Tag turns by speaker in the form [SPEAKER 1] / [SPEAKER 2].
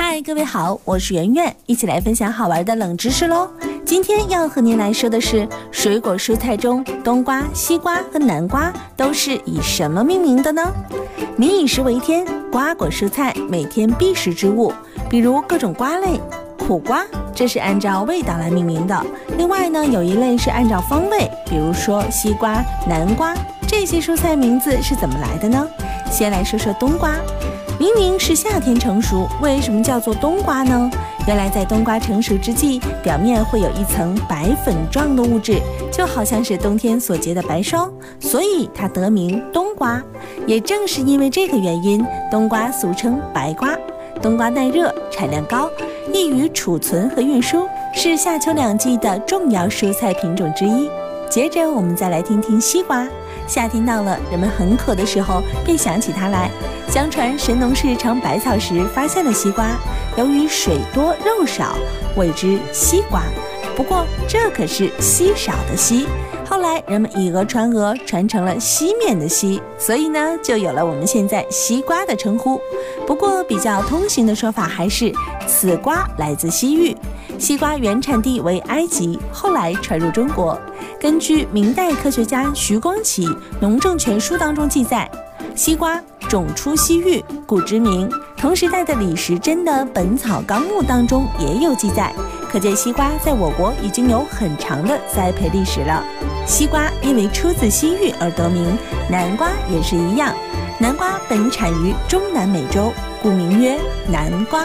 [SPEAKER 1] 嗨，各位好，我是圆圆，一起来分享好玩的冷知识喽。今天要和您来说的是，水果蔬菜中，冬瓜、西瓜和南瓜都是以什么命名的呢？民以食为天，瓜果蔬菜每天必食之物，比如各种瓜类，苦瓜这是按照味道来命名的。另外呢，有一类是按照风味，比如说西瓜、南瓜这些蔬菜名字是怎么来的呢？先来说说冬瓜。明明是夏天成熟，为什么叫做冬瓜呢？原来在冬瓜成熟之际，表面会有一层白粉状的物质，就好像是冬天所结的白霜，所以它得名冬瓜。也正是因为这个原因，冬瓜俗称白瓜。冬瓜耐热，产量高，易于储存和运输，是夏秋两季的重要蔬菜品种之一。接着我们再来听听西瓜。夏天到了，人们很渴的时候便想起它来。相传神农氏尝百草时发现了西瓜，由于水多肉少，谓之西瓜。不过这可是稀少的稀。后来人们以讹传讹，传成了西面的西，所以呢就有了我们现在西瓜的称呼。不过比较通行的说法还是此瓜来自西域。西瓜原产地为埃及，后来传入中国。根据明代科学家徐光启《农政全书》当中记载，西瓜种出西域，故之名。同时代的李时珍的《本草纲目》当中也有记载，可见西瓜在我国已经有很长的栽培历史了。西瓜因为出自西域而得名，南瓜也是一样。南瓜本产于中南美洲，故名曰南瓜。